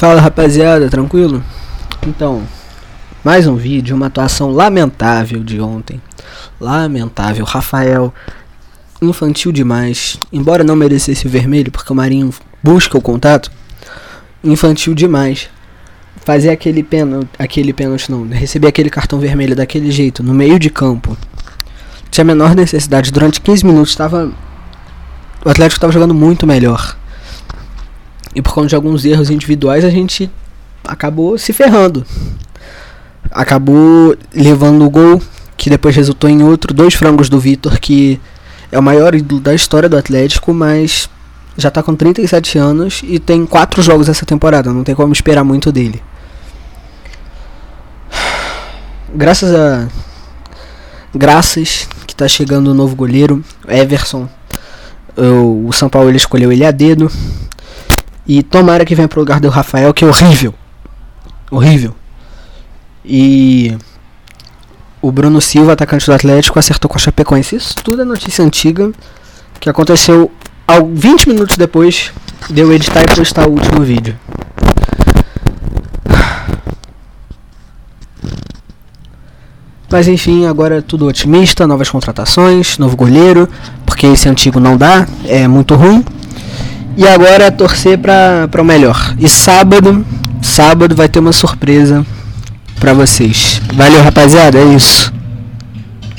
Fala rapaziada, tranquilo? Então, mais um vídeo, uma atuação lamentável de ontem. Lamentável, Rafael, infantil demais. Embora não merecesse o vermelho, porque o Marinho busca o contato, infantil demais. Fazer aquele pênalti, aquele pênalti não, receber aquele cartão vermelho daquele jeito, no meio de campo. Tinha a menor necessidade. Durante 15 minutos estava. O Atlético estava jogando muito melhor. E por conta de alguns erros individuais a gente acabou se ferrando. Acabou levando o gol, que depois resultou em outro, dois frangos do Vitor, que é o maior ídolo da história do Atlético, mas já está com 37 anos e tem quatro jogos essa temporada, não tem como esperar muito dele. Graças a. Graças que está chegando o novo goleiro, Everson. O São Paulo escolheu ele a dedo. E tomara que venha pro lugar do Rafael, que é horrível. Horrível. E o Bruno Silva, atacante do Atlético, acertou com a Chapecoense. Isso tudo é notícia antiga que aconteceu ao 20 minutos depois de eu editar e postar o último vídeo. Mas enfim, agora é tudo otimista, novas contratações, novo goleiro, porque esse antigo não dá, é muito ruim. E agora é torcer para o melhor. E sábado, sábado vai ter uma surpresa para vocês. Valeu, rapaziada, é isso.